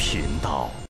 频道。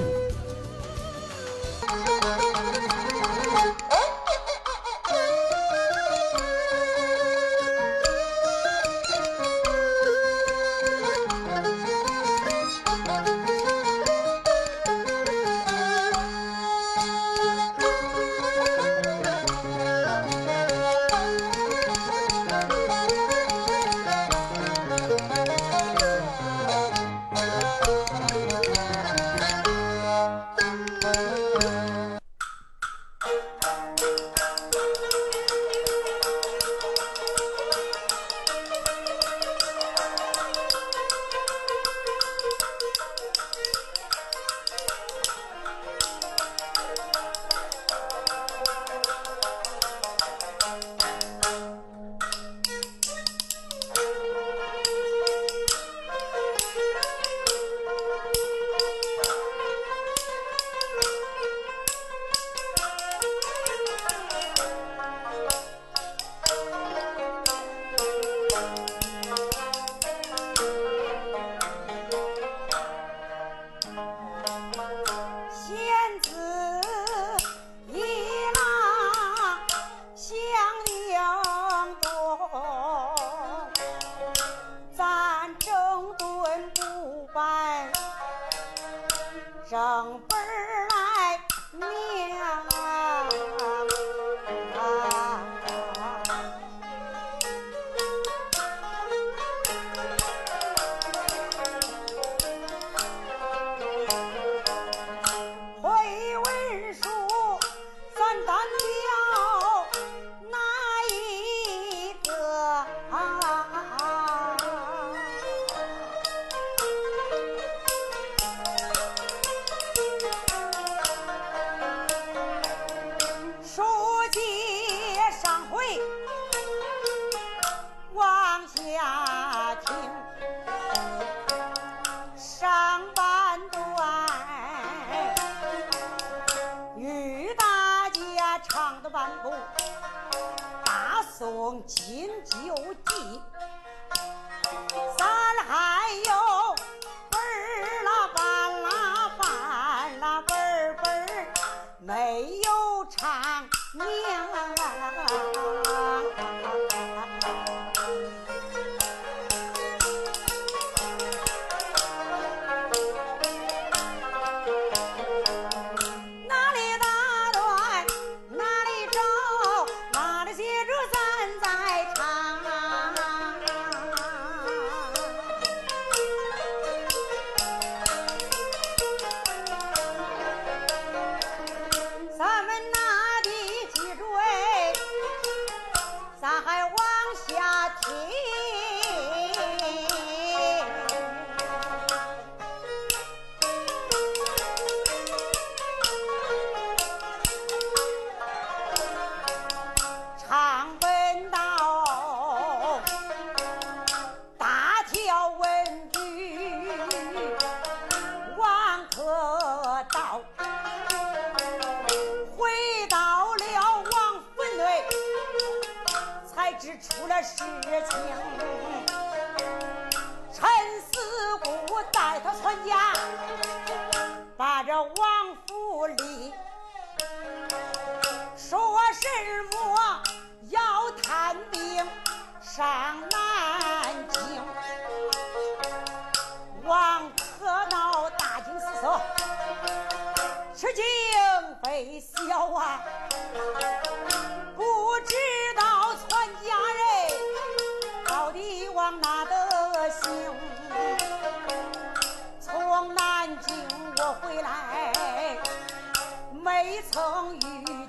曾遇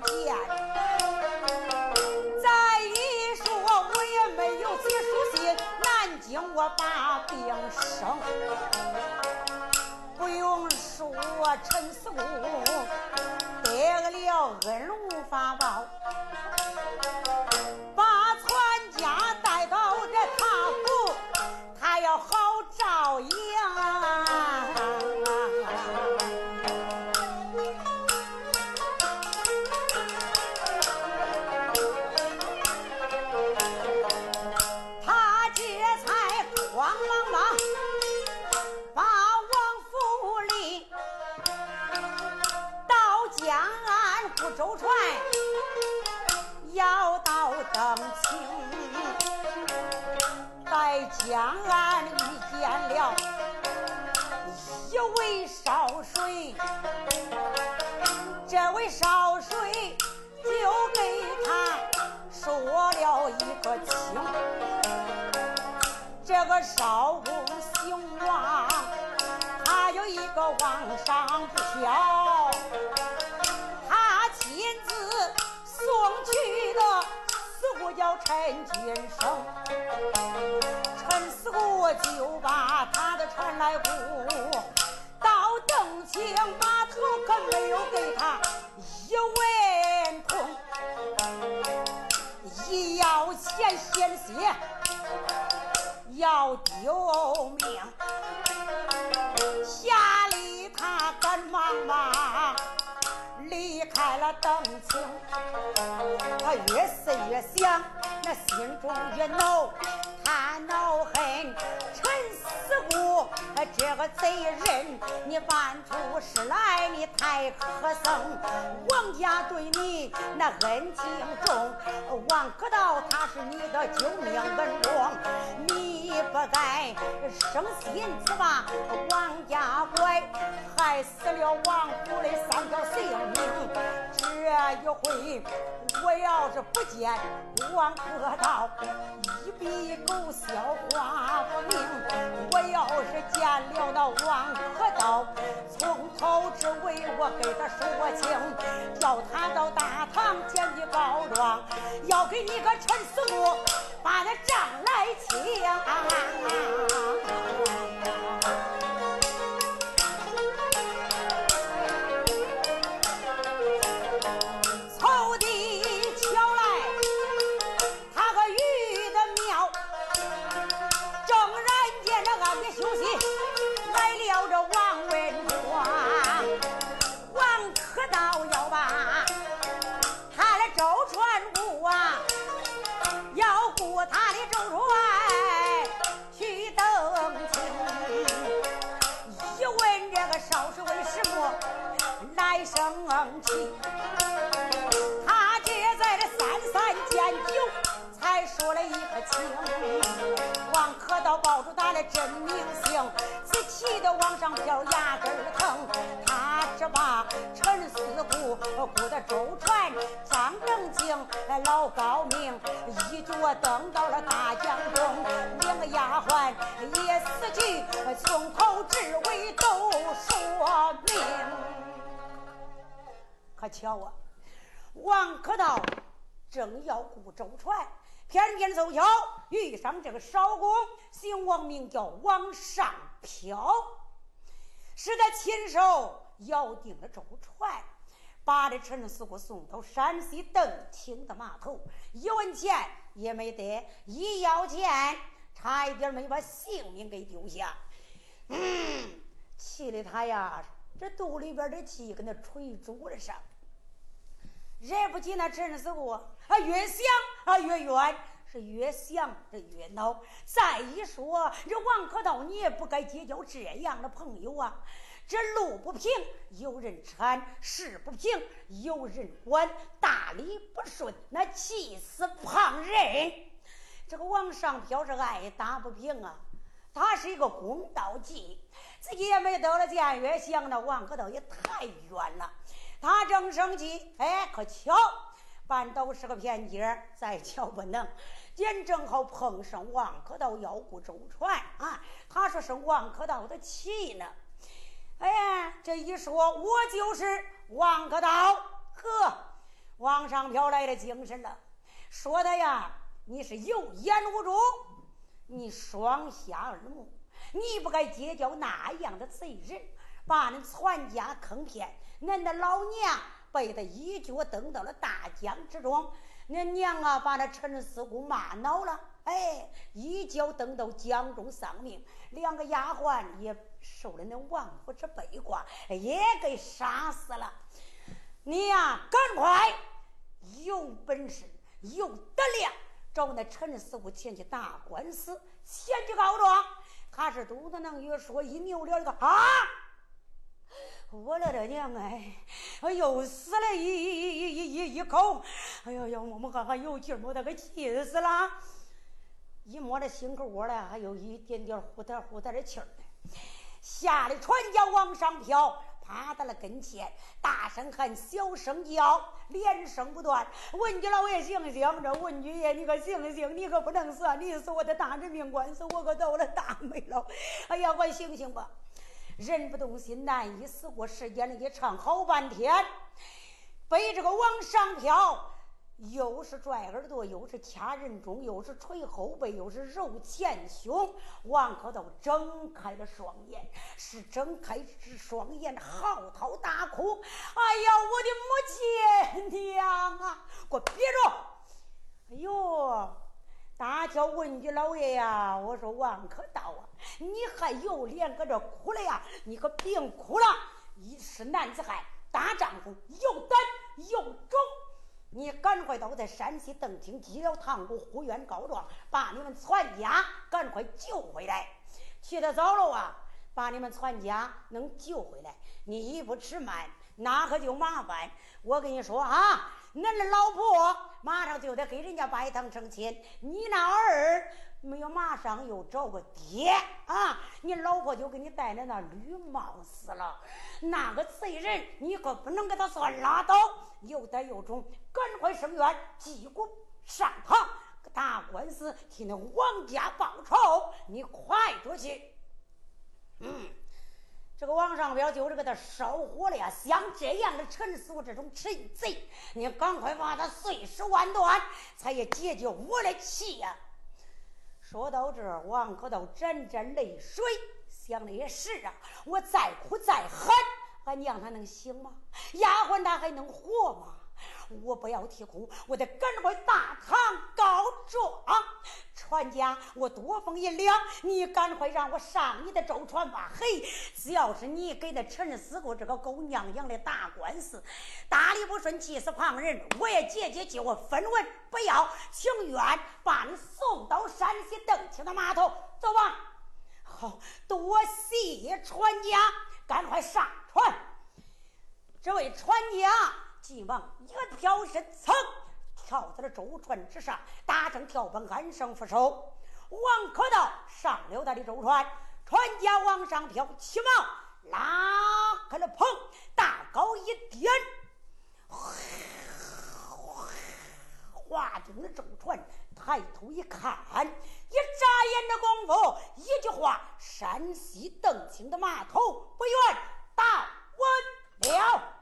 见。再一说，我也没有写书信，南京我把病生。不用说，陈四姑得了恩无法报，少公姓王，他有一个王上飘，他亲自送去的四姑叫陈金生，陈四姑就把他的船来雇，到邓清码头可没有给他一文铜，一要钱险些。要丢命，下里他赶忙忙离开了邓清，他越思越想，那心中越恼，他恼恨陈四姑这个贼人，你办出事来你太可憎，王家对你那恩情重，王可道他是你的救命恩公，你不该生心此吧？王家拐，害死了王府的三条性命。这一回，我要是不见王可道，一笔勾销花不明。我要是见了那王可道，从头至尾我给他说清，叫他到大堂前去告状，要给你个陈四姑把那账来清。才说了一个情。王可道报出他的真名姓，只气的往上飘，牙根儿疼。他只把陈四姑雇的舟船张正经、老高明一脚蹬到了大江中，两个丫鬟也死去，从头至尾都说明。可巧啊！王可道正要雇舟船，偏偏凑巧遇上这个少公，姓王，名叫王上飘，是他亲手摇定了舟船，把这陈四姑送到山西邓清的码头，一文钱也没得，一要钱差一点没把性命给丢下。嗯，气的他呀，这肚里边的气跟那锤珠子上。惹不起那陈四姑，啊，越想啊越冤，是越想这越恼。再一说，这王可道你也不该结交这样的朋友啊！这路不平有人搀，事不平有人管，大理不顺那气死旁人。这个王上飘是爱打不平啊，他是一个公道计，自己也没得了见，越想那王可道也太冤了。他正生气，哎，可巧，半道是个偏街，再巧不能，今正好碰上王可道要雇周船啊。他说是王可道的气呢。哎呀，这一说，我就是王可道。呵，王上飘来了精神了，说的呀，你是有眼无珠，你双瞎耳目，你不该结交那样的贼人，把恁全家坑骗。恁的老娘被他一脚蹬到了大江之中，那娘啊把那陈四姑骂恼了，哎，一脚蹬到江中丧命。两个丫鬟也受了那王府之背挂，也给杀死了。你呀，赶快有本事有德量，找那陈四姑前去打官司，前去告状。他是肚子能越说，一扭脸一个啊。我了的娘哎！又死了一一一一一一口，哎呦呦，我们还还有劲儿，没得给气死了。一摸这心口窝了，还有一点点呼嗒呼嗒的气儿吓得船家往上飘，趴到了跟前，大声喊，小声叫，连声不断。文举老爷醒醒，这文举爷你可醒醒，你可不能死，你死我的大人命官司，我可倒了大霉了。哎呀，快醒醒吧！人不动心，难以死过。时间里也唱好半天，被这个往上飘，又是拽耳朵，又是掐人中，又是捶后背，又是揉前胸。王可道睁开了双眼，是睁开是双眼，嚎啕大哭：“哎呀，我的母亲娘啊！给我憋住！哎呦！”大叫文举老爷呀！我说王可道啊，你还有脸搁这哭了呀？你可别哭了！一是男子汉，大丈夫，有胆有种，你赶快到在山西邓清积了堂屋呼冤告状，把你们全家赶快救回来。去的早了啊，把你们全家能救回来，你一不迟慢，那可就麻烦。我跟你说啊。恁的老婆马上就得给人家拜堂成亲，你那儿没有马上又找个爹啊？你老婆就给你戴的那绿帽子了。那个贼人，你可不能给他算拉倒，有胆有种，赶快升院，击鼓上堂，打官司替那王家报仇。你快着去，嗯。这个王上彪就是给他烧火了呀！像这样的陈素这种陈贼，你赶快把他碎尸万段，才也解决我的气呀！说到这儿，王可都沾沾泪水，想的也是啊，我再哭再喊，俺娘她能行吗？丫鬟她还能活吗？我不要啼哭，我得赶快大堂告状。船家，我多封银两，你赶快让我上你的舟船吧。嘿，只要是你给那陈四姑这个狗娘养的打官司，打理不顺，气死旁人，我也结结就我分文不要，情愿把你送到山西邓清的码头。走吧。好多谢船家，赶快上船。这位船家。急忙一个飘身，噌跳在了舟船之上，大声跳奔安生扶手。王可道上了他的舟船，船家往上飘，急忙拉开了棚，大高一点哗，划进了舟船。抬头一看，一眨眼的功夫，一句话：山西邓清的码头不远，到稳了。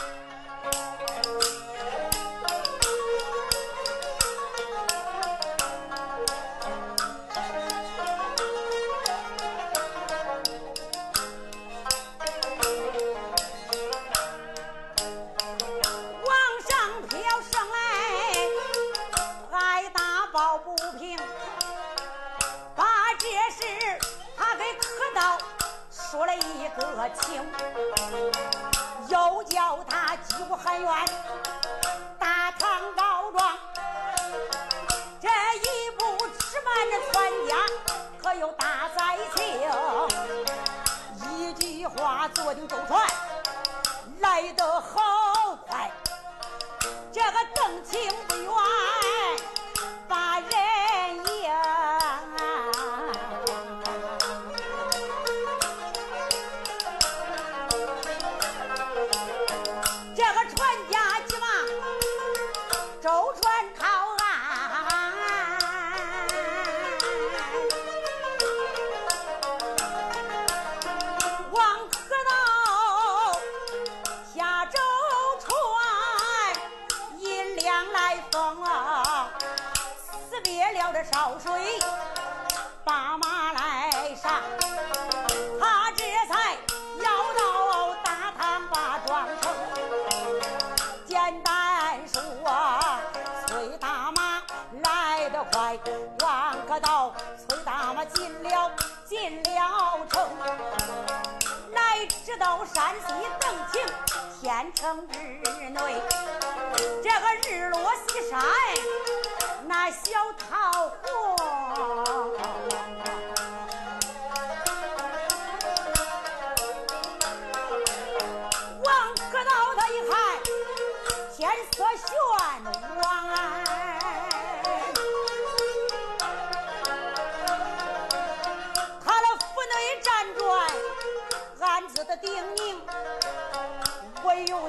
往上飘上来，挨打抱不平，把这事他给可道说了一个情。又叫他击鼓喊冤，大堂告状。这一步迟慢，这全家可有大灾情。一句话坐定舟船，来得好快。这个邓清不远，当日内，这个日落西山那小桃花。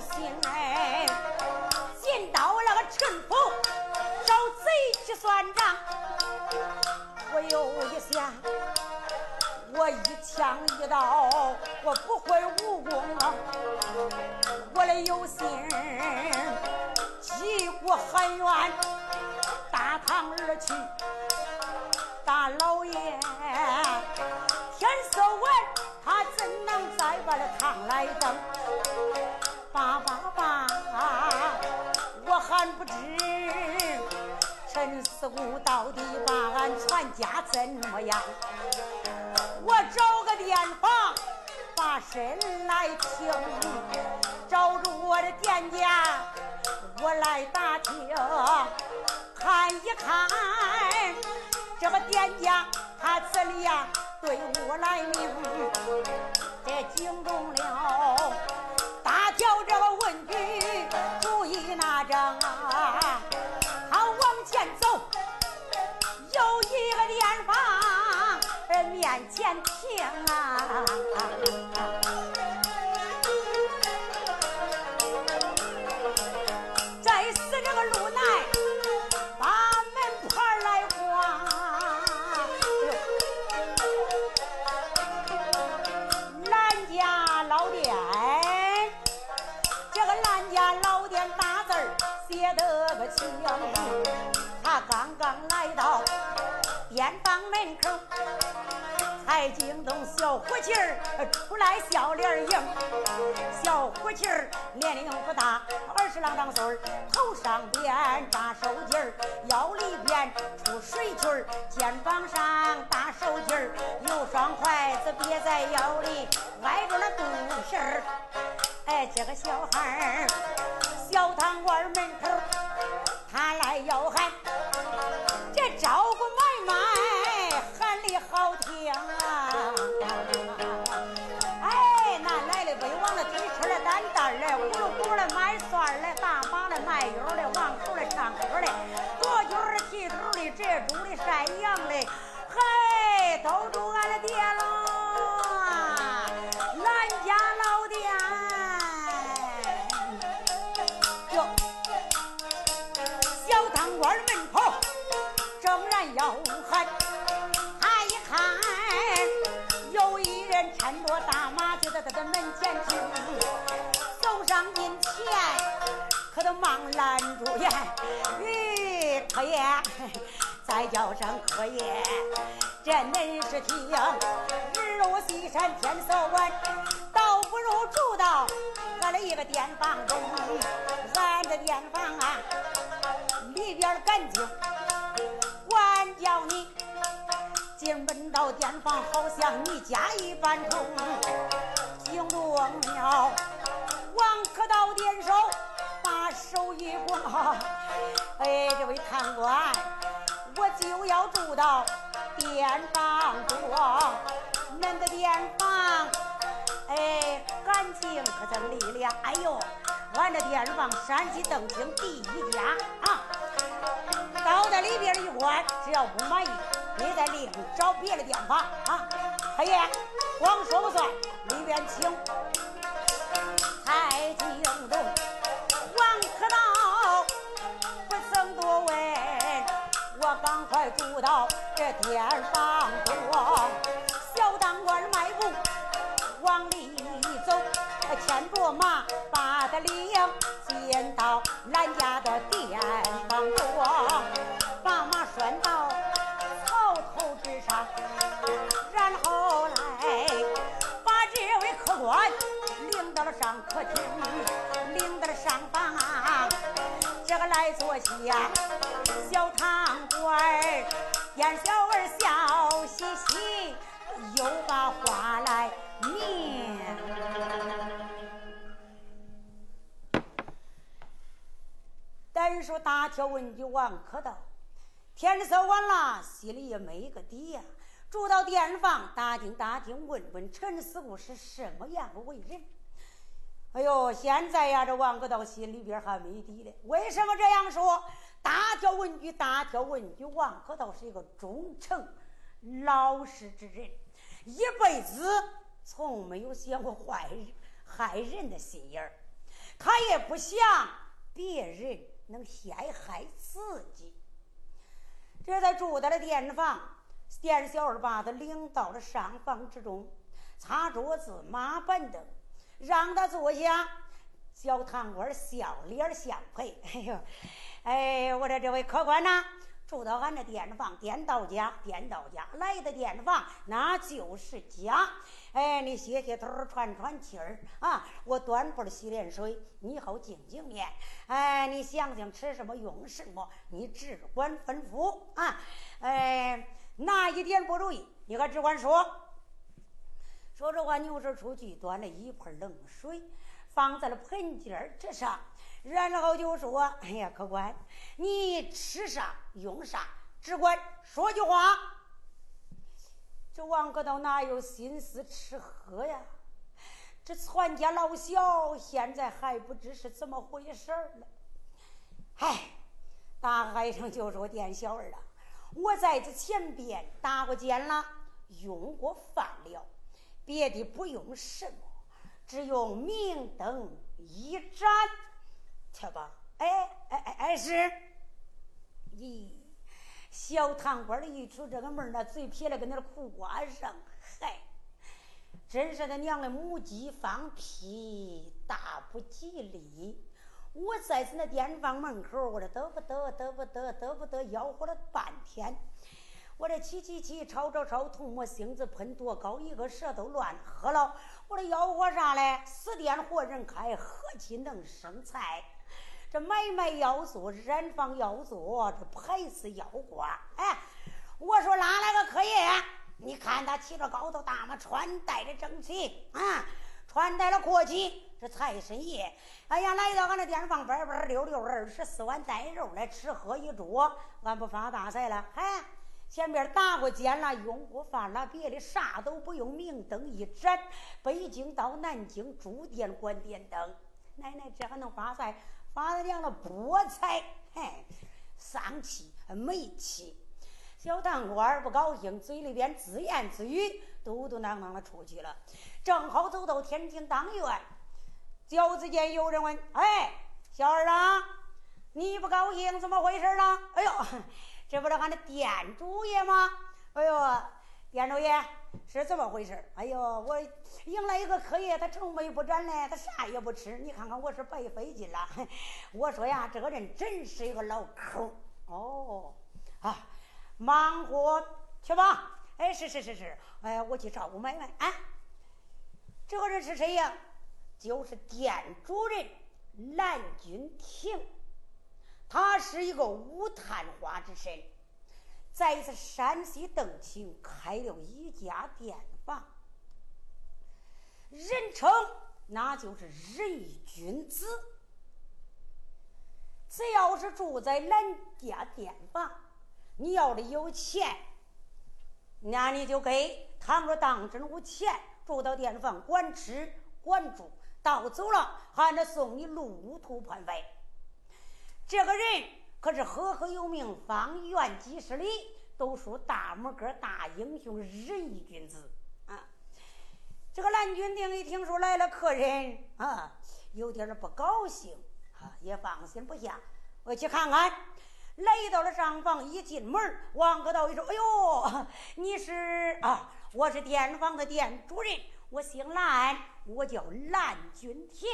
心哎，见到那个陈府找贼去算账，我有一想。我一枪一刀，我不会武功！我的有心击鼓喊冤，大唐而去。大老爷，天色晚，他怎能再把那堂来登？爸爸爸，我还不知陈四姑到底把俺全家怎么样？我找个店房，把身来听，找着我的店家，我来打听，看一看这个店家他怎样对我来明，这惊动了面前停啊！再死这个路南，把门牌来挂。兰家老店，这个兰家老店大字写得个清，他刚刚来到店房门口。才惊动小伙计儿出来笑脸迎，小伙计儿年龄不大，二十郎当岁儿，头上边扎手巾儿，腰里边出水裙儿，肩膀上搭手巾儿，有双筷子别在腰里，挨着那肚皮儿。哎，这个小孩儿，小堂馆门口，他来吆喊，这招呼拦住呀！咦，客爷，再叫声客爷，这恁是听日落西山天色晚，倒不如住到俺的一个店房中，俺的店房啊里边干净，管叫你进门到店房，好像你家一般通。惊动了王可道点手，把手一刮，哎，这位贪官，我就要住到店房中，恁的店房，哎，干净可真利亮，哎呦，俺这店房山西邓清第一家啊！到在里边一关，只要不满意，你再另找别的店房啊！黑爷，光说不算，里边请。太惊动，王可道不曾多问，我赶快住到这店房中，小当官迈步往里走，牵着马把他领进到兰家的店。来坐下，小堂官儿，见小儿笑嘻嘻，又把话来明。单说大条问句王可道，天色晚了，心里也没个底呀。住到店房，打听打听，问问陈四姑是什么样的为人。哎呦，现在呀，这王可道心里边还没底嘞。为什么这样说？大条问句，大条问句，王可道是一个忠诚老实之人，一辈子从没有想过坏人害人的心眼儿，他也不想别人能陷害自己。这才住在了店房。店小二把他领到了上房之中，擦桌子、抹板凳，让他坐下。小堂倌笑脸相陪。哎呦，哎，我说这位客官呐，住到俺这店房，店到家，店到家，来的店房那就是家。哎，你歇歇头，喘喘气儿啊！我端盆洗脸水，你好净净面。哎，你想想吃什么用什么，你只管吩咐啊！哎。哪一点不如意，你可只管说。说着话，扭身出去，端了一盆冷水，放在了盆尖之上，然后就说：“哎呀，客官，你吃啥用啥，只管说句话。”这王哥道哪有心思吃喝呀？这全家老小现在还不知是怎么回事儿了。唉，大海上就说店小二了。我在这前边打过尖了，用过饭了，别的不用什么，只用明灯一盏，去吧。哎哎哎哎是。咦，小堂官的一出这个门那嘴撇了跟那苦瓜上，嗨，真是他娘的母鸡放屁，大不吉利。我在此那店房门口，我这得不得得不得得不得吆喝了半天，我这起起起吵吵吵，唾沫星子喷多高，一个舌头乱喝了。我这吆喝啥嘞？死店活人开，何其能生财？这买卖要做，染坊要做，这牌子要挂。哎，我说哪来个客爷？你看他骑着高头大马，穿戴的整齐啊。穿戴了阔气，这财神爷，哎呀，来到俺这店房，班班溜溜二十四碗带肉来吃喝一桌，俺不发大财了？嗨，前边打过尖了，用过饭了，别的啥都不用，明灯一盏，北京到南京住店管电灯，奶奶这还能发财？发了娘的菠菜，嘿，丧气没气。小当官不高兴，嘴里边自言自语，嘟嘟囔囔的出去了。正好走到天津当院，脚子间有人问：“哎，小二啊，你不高兴，怎么回事呢？”哎呦，这不是俺的店主爷吗？哎呦，店主爷是怎么回事？哎呦，我迎来一个客爷，他愁眉不展嘞，他啥也不吃。你看看我是白费劲了。我说呀，这个人真是一个老抠。哦，啊。忙活去吧，哎，是是是是，哎，我去照顾买卖啊。这个人是谁呀？就是店主人蓝君亭，他是一个武探花之身，在一次山西邓青开了一家店房，人称那就是仁义君子。只要是住在蓝家店房。你要的有钱，那你就给；倘若当真无钱，住到店房管吃管住，到走了还得送你路途盘费。这个人可是赫赫有名，方圆几十里都属大拇哥大英雄，仁义君子啊。这个蓝君定一听说来了客人啊，有点不高兴啊，也放心不下，我去看看。来到了上房，一进门，王哥道一说：“哎呦，你是啊？我是店房的店主人，我姓蓝，我叫蓝君亭。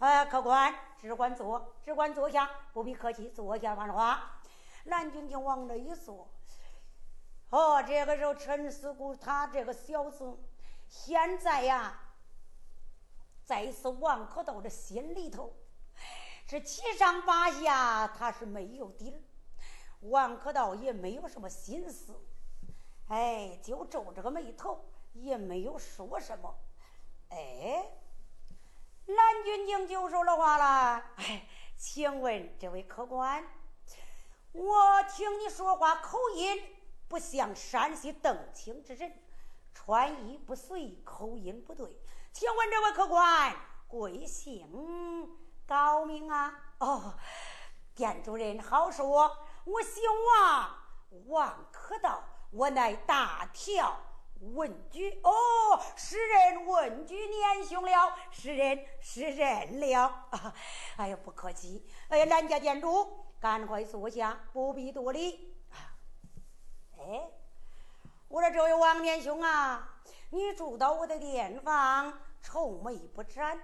呃，客官只管坐，只管坐下，不必客气，坐下说话。”蓝君亭往这一坐，哦，这个时候陈四姑他这个小子，现在呀，在是王可道的心里头。这七上八下他是没有底儿。王可道也没有什么心思，哎，就皱着个眉头，也没有说什么。哎，蓝军警就说了话了：“哎，请问这位客官，我听你说话口音不像山西邓清之人，穿衣不随，口音不对。请问这位客官贵姓高名啊？哦，店主人好说。”我姓王，王可道，我乃大跳文举。哦，是人文举年兄了，是人是人了啊。哎呀，不客气。哎呀，兰家店主，赶快坐下，不必多礼。哎，我说这位王年兄啊，你住到我的店房，愁眉不展，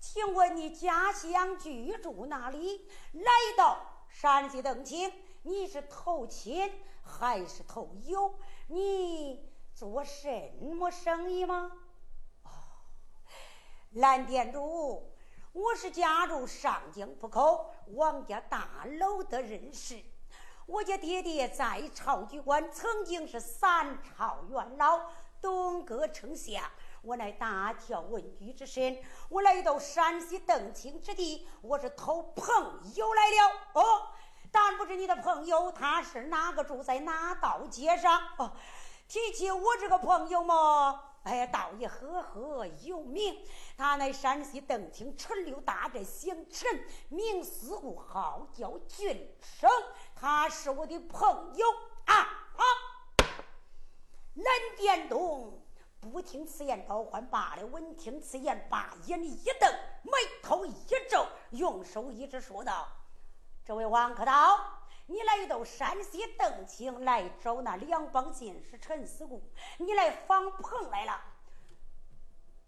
请问你家乡居住哪里？来到。山西邓青，你是投亲还是投友？你做什么生意吗？哦，蓝店主，我是家住上京浦口王家大楼的人士。我家爹爹在朝居官，曾经是三朝元老，东阁丞相。我乃大乔文举之身，我来到山西邓青之地，我是投朋友来了。哦，但不知你的朋友他是哪个住在哪道街上？哦，提起我这个朋友嘛，哎，倒也赫赫有名。他乃山西邓青陈六大寨姓陈，名思故，号叫俊生。他是我的朋友啊啊！蓝殿东。不听此言，召唤罢了；闻听此言，把眼一瞪，眉头一皱，用手一指，说道：“这位王可道，你来到山西邓青，来找那两帮进士陈思固，你来访朋来了。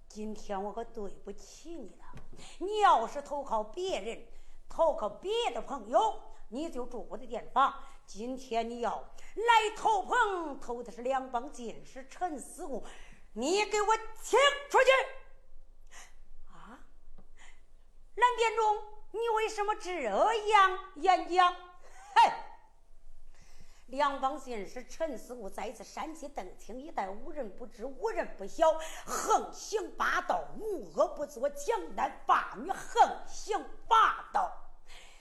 今天我可对不起你了。你要是投靠别人，投靠别的朋友，你就住我的店房。今天你要来投朋，投的是两帮进士陈思固。”你给我请出去！啊，蓝殿中，你为什么这样演讲？嘿，梁帮进是陈思武在此山西邓青一带，无人不知，无人不晓，横行霸道，无恶不作，强男霸女，横行霸道。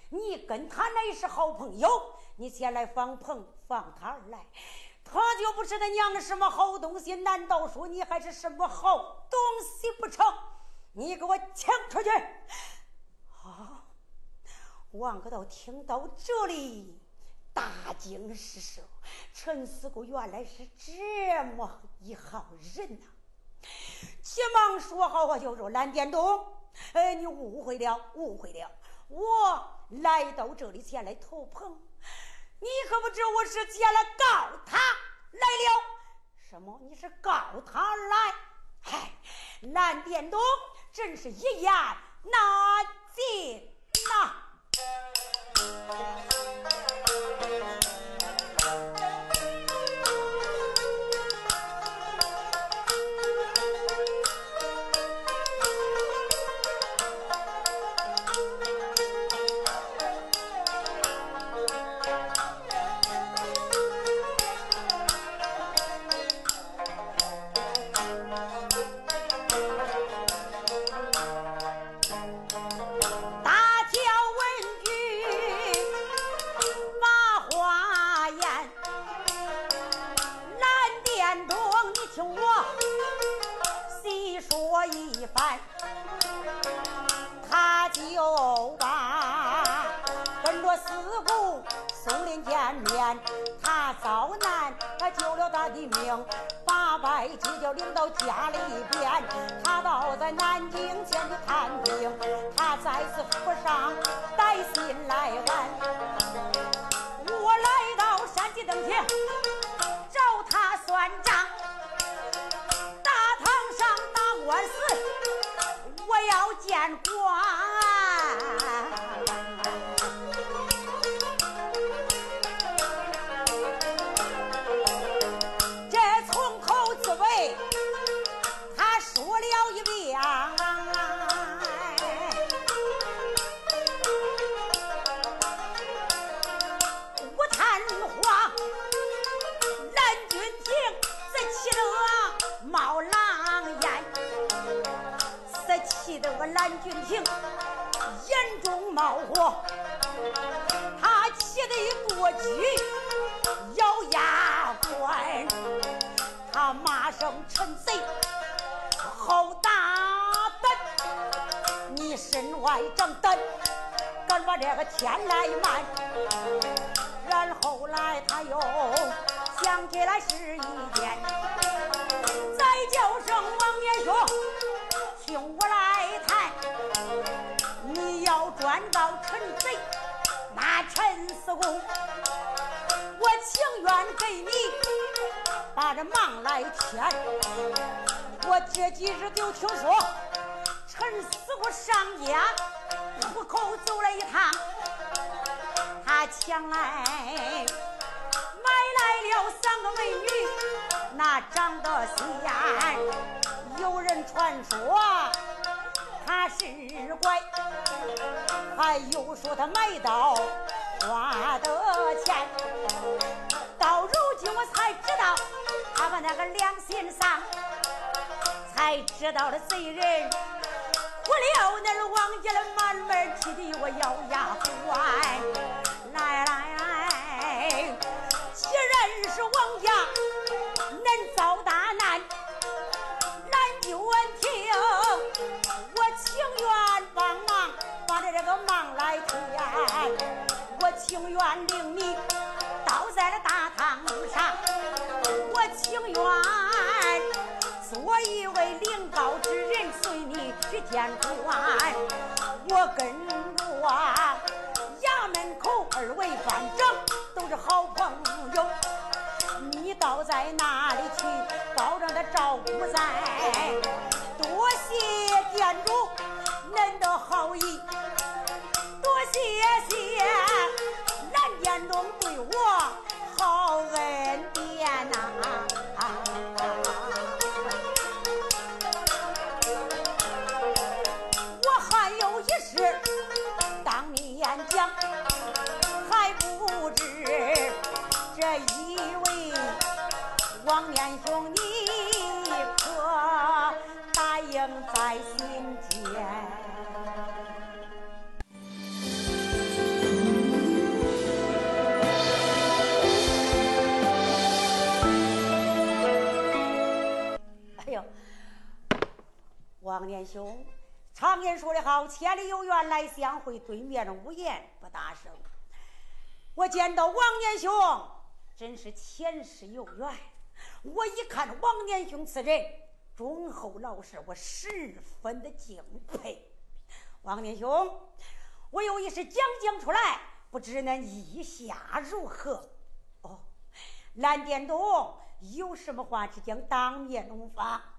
你跟他乃是好朋友，你前来访朋，放他而来。他就不是他娘的什么好东西？难道说你还是什么好东西不成？你给我请出去！王可道听到这里，大惊失色。陈四姑原来是这么一号人呐！急忙说好话，就说蓝殿东，哎，你误会了，误会了。我来到这里前来投朋。你可不知我是前来告他来了？什么？你是告他来？嗨，蓝殿东真是一言难尽呐！Thank you. 在街角领到家里边他到在南京前的探病他再次府上带信来函我来到山西登县找他算账大堂上打官司我要见蓝俊廷眼中冒火，他气得一跺脚，咬牙关，他骂声陈贼，好大胆！你身外正胆，敢把这个天来瞒？然后来他又想起来是一件，再叫声王爷说，听我来。要专告陈贼，那陈四公，我情愿给你把这忙来添。我这几日就听说陈四公上家虎口走了一趟。他抢来买来了三个美女，那长得仙。有人传说他是怪，还有说他买刀花的钱。到如今我才知道他把那个良心丧，才知道了贼人。我了那王家的满门气的我咬牙关。来来来，既然是王家恁遭大，难情愿帮忙把这这个忙来填，我情愿领你倒在了大堂上，我情愿做一位领告之人，随你去见官，我跟着衙。门口二位班长都是好朋友，你倒在哪里去？保证他照顾咱。的年兄，常言说的好，千里有缘来相会，对面无言不大声。我见到王年兄。真是前世有缘，我一看王年兄此人忠厚老实，我十分的敬佩。王年兄，我有一事讲讲出来，不知恁意下如何？哦，蓝殿东有什么话，只讲当面怒发！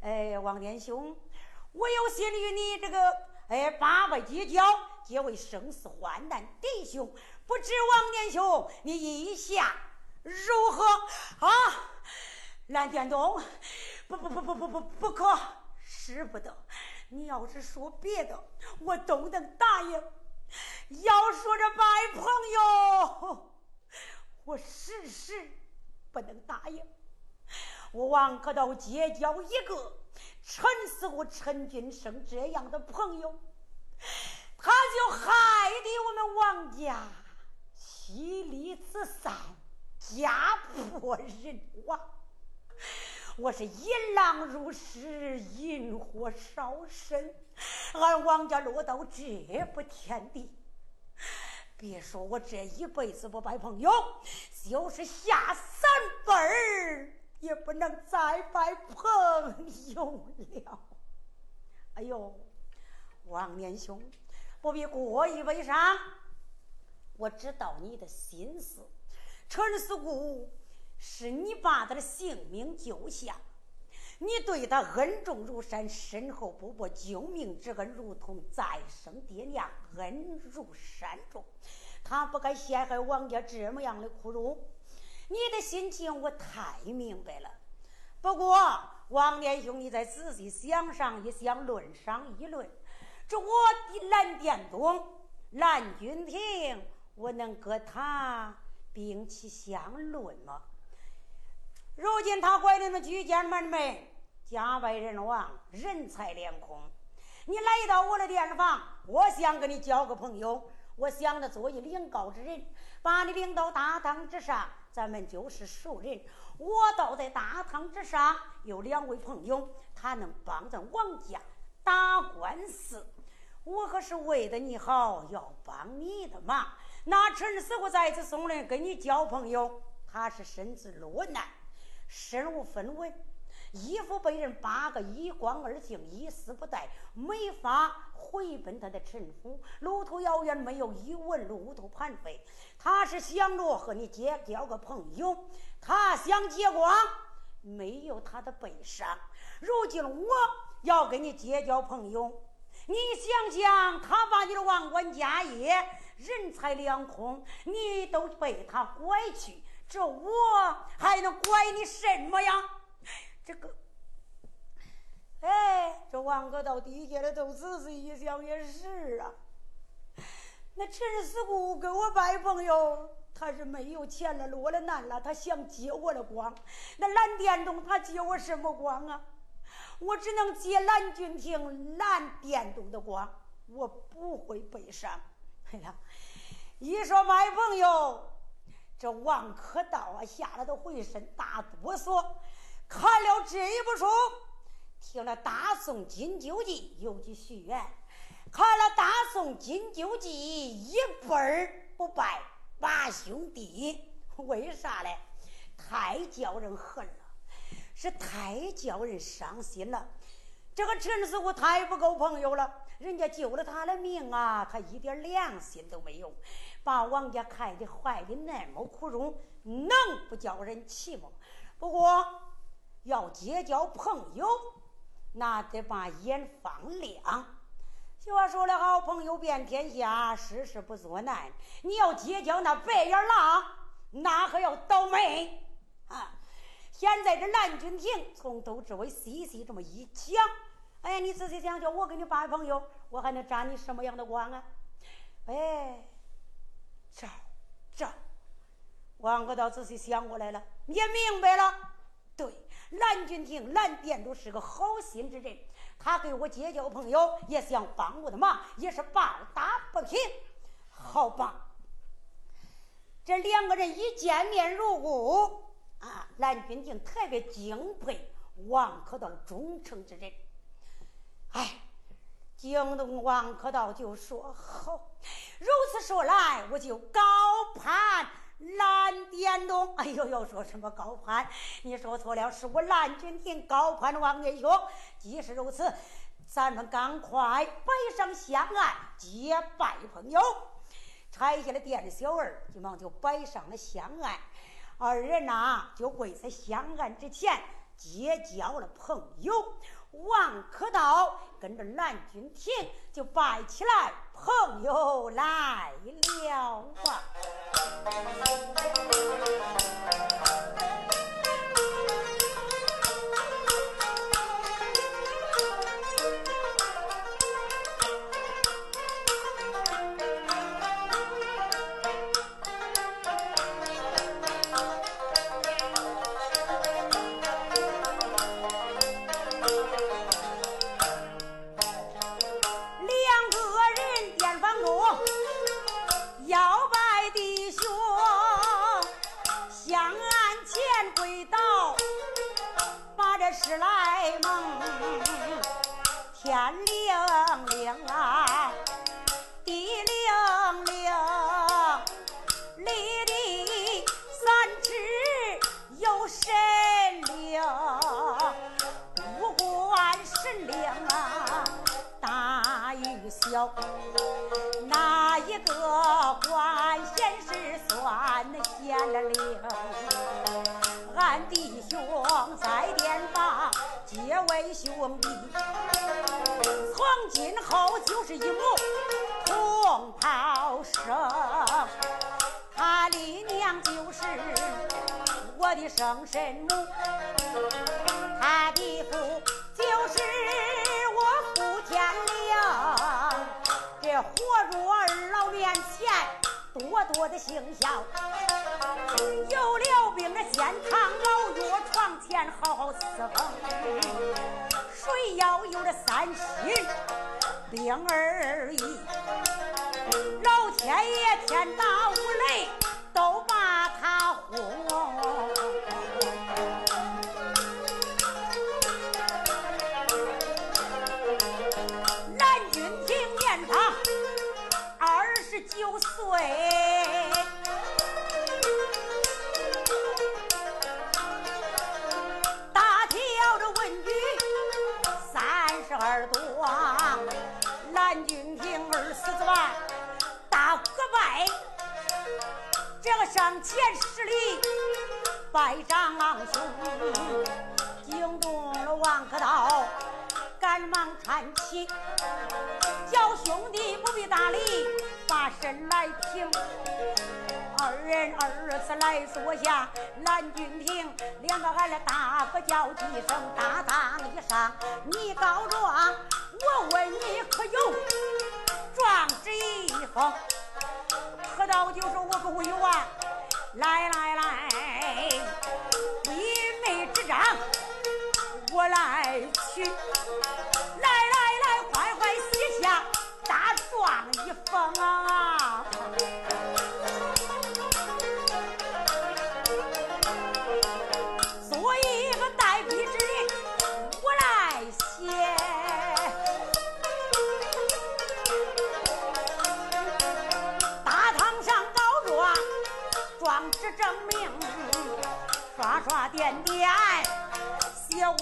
哎，王年兄，我有心与你这个哎八拜结交，结为生死患难弟兄。不知王年兄，你意下如何啊？蓝殿东，不不不不不不不可，使不得。你要是说别的，我都能答应。要说这拜朋友，我时时不能答应。我王可都结交一个陈四虎、陈俊生这样的朋友，他就害得我们王家。妻离子散，家破人亡。我是引狼入室，引火烧身，俺王家落到这步田地。别说我这一辈子不拜朋友，就是下三辈儿也不能再拜朋友了。哎呦，王年兄，不必过于悲伤。我知道你的心思，陈四姑是你把他的性命救下，你对他恩重如山，深厚不薄，救命之恩如同再生爹娘，恩如山重。他不该陷害王家这么样的苦衷，你的心情我太明白了。不过王连兄，你再仔细想上一想，论上一论，这我的蓝殿东蓝君庭。我能跟他兵器相论吗？如今他怀里的居家门门，家败人亡，人财两空。你来到我的店房，我想跟你交个朋友，我想着做一领告之人，把你领到大堂之上，咱们就是熟人。我倒在大堂之上有两位朋友，他能帮咱王家打官司。我可是为的你好，要帮你的忙。那陈师傅再次送人跟你交朋友，他是身子落难，身无分文，衣服被人扒个一光二净，一丝不带，没法回奔他的陈府。路途遥远，没有一文路途盘费。他是想着和你结交个朋友，他想结光，没有他的悲伤。如今我要跟你结交朋友。你想想，他把你的王冠家业、人财两空，你都被他拐去，这我还能怪你什么呀？这个，哎，这王哥到底下的都仔细一想也是啊。那陈四姑给我拜朋友，他是没有钱了，落了难了，他想借我的光。那蓝殿东他借我什么光啊？我只能借蓝君亭蓝殿东的光，我不会悲伤。哎呀，一说买朋友，这王可道啊，吓得都浑身大哆嗦。看了这一部书，听了《大宋金九记》，有句序言：看了《大宋金九记》，一辈儿不拜八兄弟。为啥嘞？太叫人恨了。是太叫人伤心了，这个陈师傅太不够朋友了。人家救了他的命啊，他一点良心都没有，把王家害的坏的那么苦衷，能不叫人气吗？不过要结交朋友，那得把眼放亮。俗话说的，好朋友遍天下，事事不作难。你要结交那白眼狼，那可要倒霉啊！现在这蓝君亭从头至尾细细这么一讲，哎呀，你仔细想想，我跟你拜朋友，我还能沾你什么样的光啊？哎，这这，王哥倒仔细想过来了，也明白了。蓝君亭蓝店主是个好心之人，他给我结交朋友，也想帮我的忙，也是报答不平。好吧，这两个人一见面如故。啊，蓝君亭特别敬佩王可道忠诚之人。哎，惊动王可道就说：“好，如此说来，我就高攀蓝殿东。”哎呦呦，说什么高攀？你说错了，是我蓝君庭高攀王爷兄。既是如此，咱们赶快摆上香案，结拜朋友。拆下了店的小二，急忙就摆上了香案。二人呐，就跪在香案之前结交了朋友。王可道跟着蓝君庭就拜起来，朋友来了啊。哪一个管闲事算闲了灵？俺弟兄在殿房结为兄弟，从今后就是一母同胞生。他李娘就是我的生身母，多多的行孝，有了病的先躺老药床前好好伺候。谁要有这三心，病儿矣。老天爷天打五雷，都把他轰。上前十里拜长兄，惊动了王可道，赶忙搀起，叫兄弟不必搭理，把身来平。二人二次来坐下，蓝军亭两个俺俩大哥叫几声，大堂一上你告状，我问你可有状纸一封？可道就说我可有啊，来来来，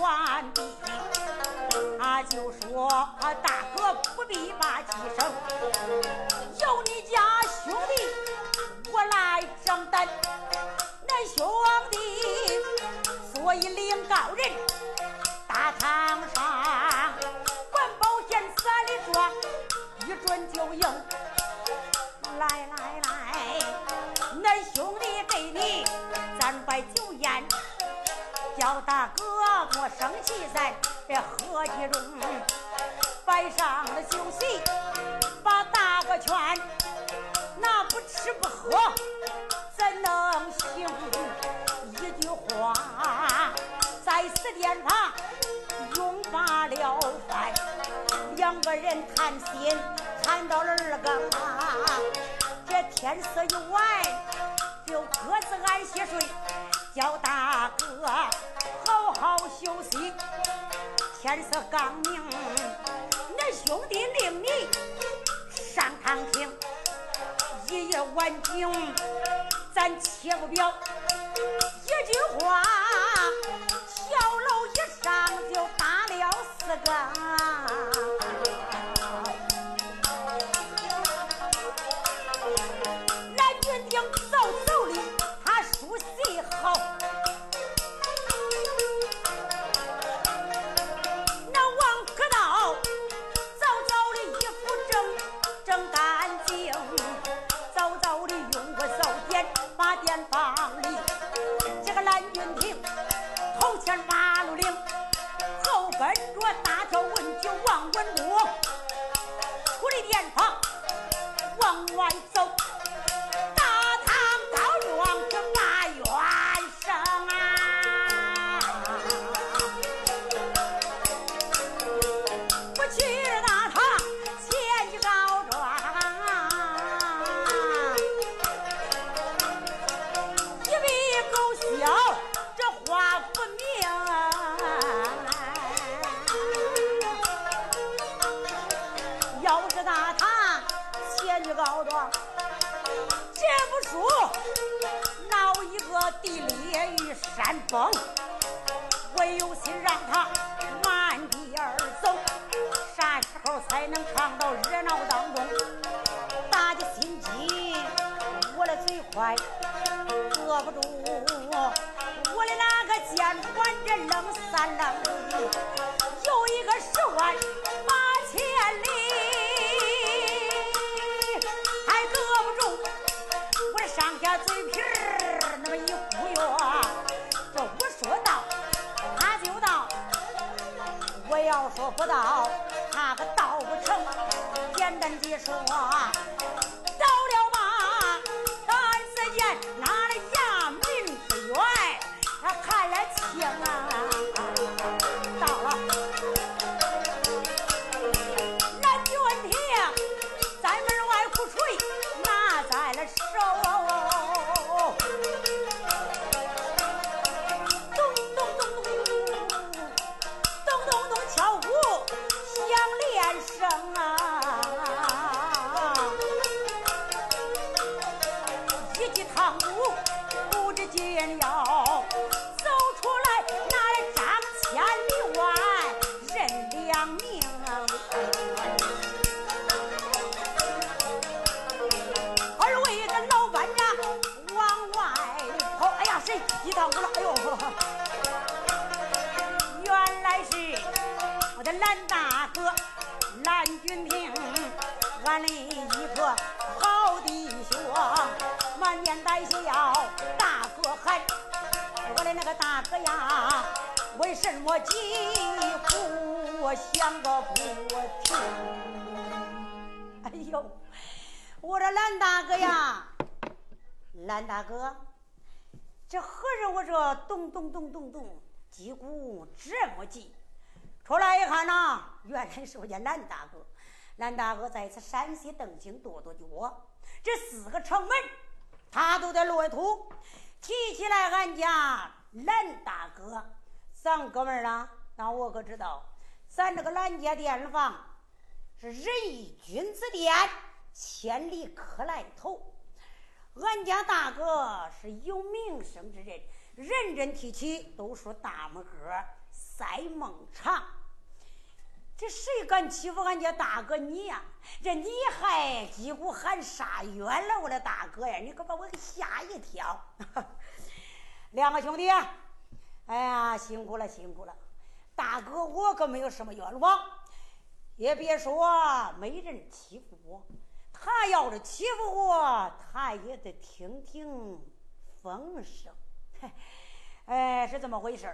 完毕。他就说：“大哥不必把几声，有你家兄弟，我来承担。恁兄弟，所以领告人，大堂上管保险三里状，一准就赢。来来来，恁兄弟给你，老大哥莫生气，咱这合计中摆上了酒席，把大哥劝，那不吃不喝怎能行？一句话在此殿旁用罢了饭，两个人谈心谈到了二更啊，这天色一晚，就各自安歇睡，叫大哥好好休息。天色刚明，恁兄弟领你上堂听，一夜晚景，咱切不表。一句话，小楼一上就打了四个。我记。出来一看呐，原来是我家蓝大哥。蓝大哥在此山西登京跺跺脚，这四个城门他都得落土。提起来俺家蓝大哥，咱哥们儿啊，那我可知道，咱这个蓝家店房是仁义君子店，千里客来投。俺家大哥是有名声之人，人人提起都说大拇哥在孟长。这谁敢欺负俺家大哥你呀？这你还几乎喊杀冤了，我的大哥呀！你可把我给吓一跳。两个兄弟，哎呀，辛苦了，辛苦了！大哥，我可没有什么冤枉，也别说没人欺负我，他要是欺负我，他也得听听风声。哎，是这么回事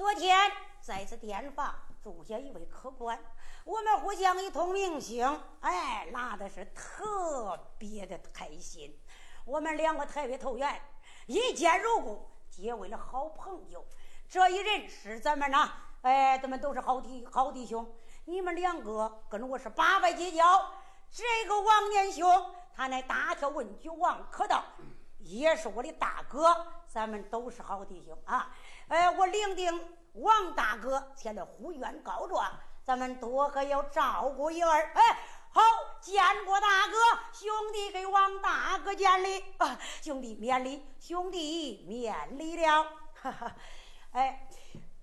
昨天在此店房。住下一位客官，我们互相一通明星，哎，拉的是特别的开心。我们两个特别投缘，一见如故，结为了好朋友。这一人是咱们呐，哎，咱们都是好弟好弟兄。你们两个跟我是八拜结交。这个王年兄，他乃大条文举王可道，也是我的大哥，咱们都是好弟兄啊。哎，我领定。王大哥前来呼冤告状，咱们多可要照顾一二。哎，好，见过大哥，兄弟给王大哥见礼啊，兄弟免礼，兄弟免礼了。哈哈，哎，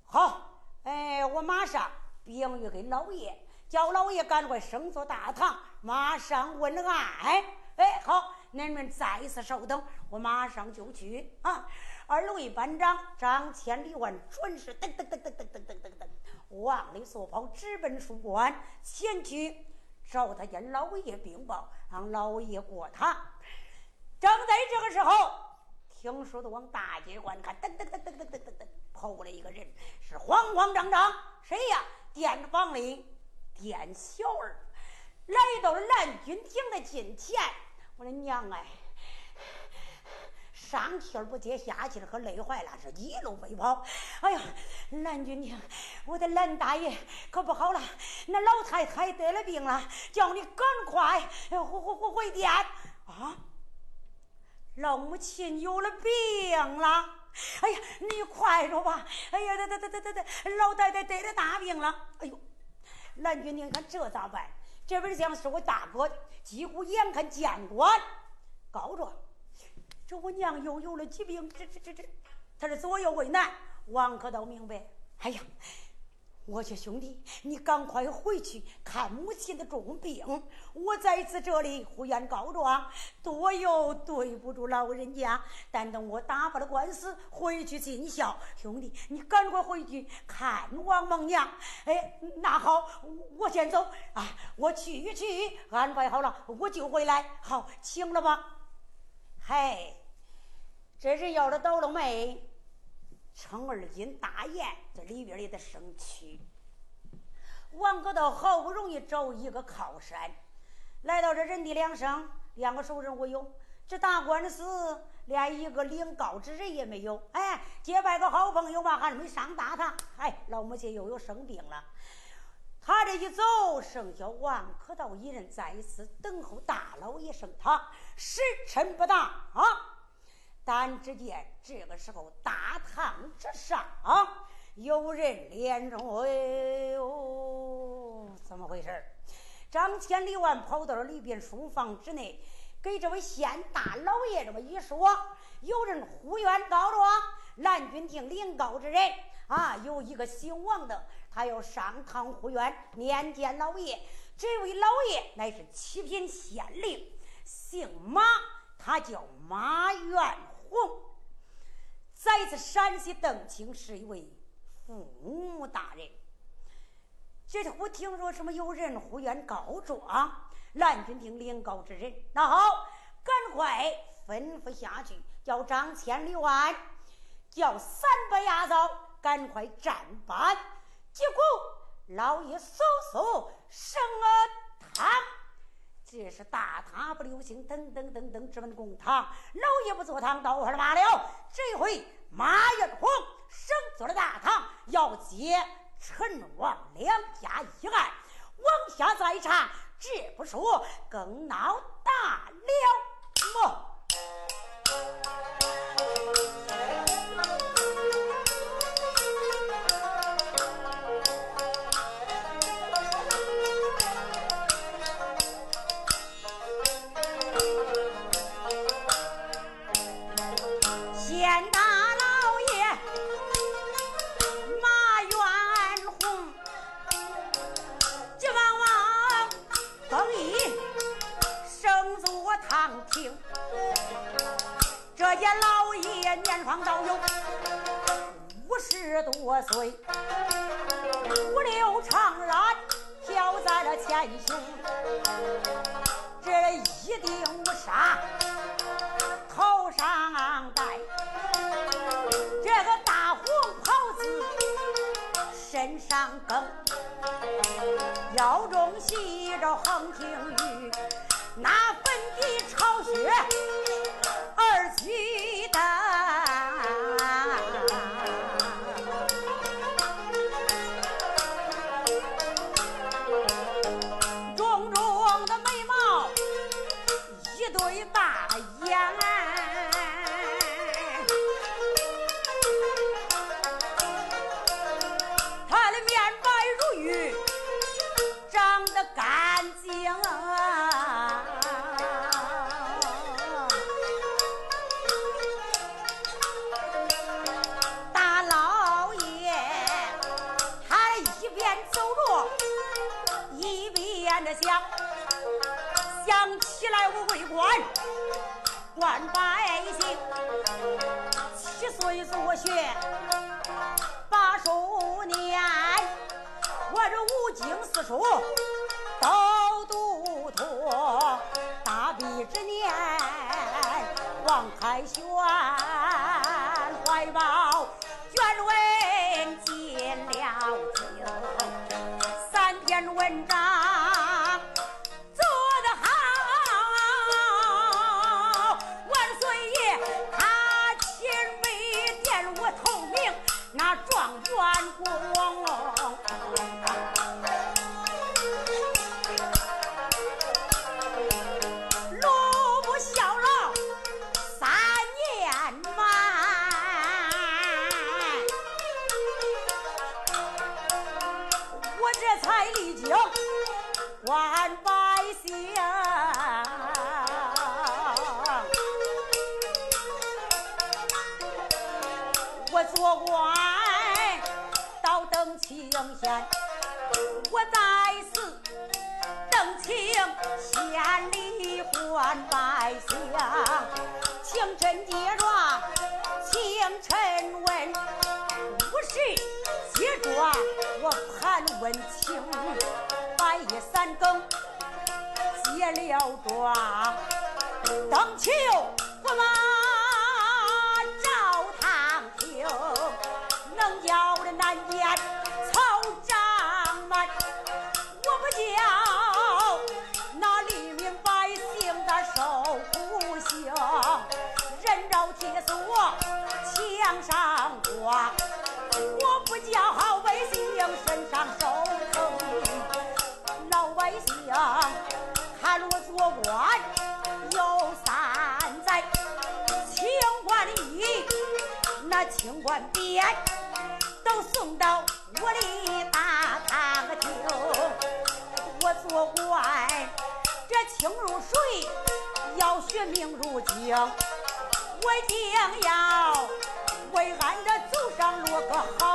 好，哎，我马上禀谕给老爷，叫老爷赶快升座大堂，马上问安。哎，好，你们再一次稍等，我马上就去啊。二位班长张千里万准时噔噔噔噔噔噔噔噔噔往里所跑，直奔书馆前去找他家老爷禀报，让老爷过堂。正在这个时候，听说的往大街观看，噔噔噔噔噔噔噔噔，跑过来一个人，是慌慌张张，谁呀？店房里店小二来到了蓝军亭的近前，我的娘哎！上气儿不接下气儿，可累坏了，是一路飞跑。哎呀，蓝军亭，我的蓝大爷可不好了，那老太太得了病了，叫你赶快回回回回店啊！老母亲有了病了，哎呀，你快着吧！哎呀，得得得得得得，老太太得了大病了！哎呦，蓝军亭，看这咋办？这边像是我大哥，几乎眼看见官告状。这我娘又有了疾病，这这这这，他是左右为难。王可道明白。哎呀，我说兄弟，你赶快回去看母亲的重病。我在此这里胡言告状，多有对不住老人家。但等我打发了官司，回去尽孝。兄弟，你赶快回去看王孟娘。哎，那好，我先走啊，我去去安排好了，我就回来。好，请了吧。嗨，这是要了倒了霉，称二斤大盐，这里边也得生气。王哥道好不容易找一个靠山，来到这人地两省，两个熟人我有，这打官司连一个领告之人也没有。哎，结拜个好朋友吧，还没上大堂。哎，老母亲又有生病了。他这一走，剩下王可道一人在此等候大老爷升堂，时辰不大啊。但只见这个时候，大堂之上有人连着，哎呦，怎么回事？张千里万跑到了里边书房之内，给这位县大老爷这么一说，有人呼冤告状，蓝军亭领告之人。啊，有一个姓王的，还要上堂护院，面见老爷。这位老爷乃是七品县令，姓马，他叫马元洪，在此陕西邓清是一位父母大人。这我听说什么有人护院告状，蓝军听领告之人，那好，赶快吩咐下去，叫张千里万，叫三百牙枣赶快站班。结果老爷嗖嗖升了堂，这是大堂不留情，噔噔噔噔直奔公堂。老爷不坐堂，到会儿罢了。这回马元红升坐了大堂，要接陈王两家一案，往下再查。这不说，更闹大了么？堂听，这件老爷年方道有五十多岁，五柳长髯飘在了前胸，这一顶乌纱头上戴，这个大红袍子身上更，腰中系百姓七岁入学八周年，我这五经四书都读妥。大比之年，王凯旋 وكحار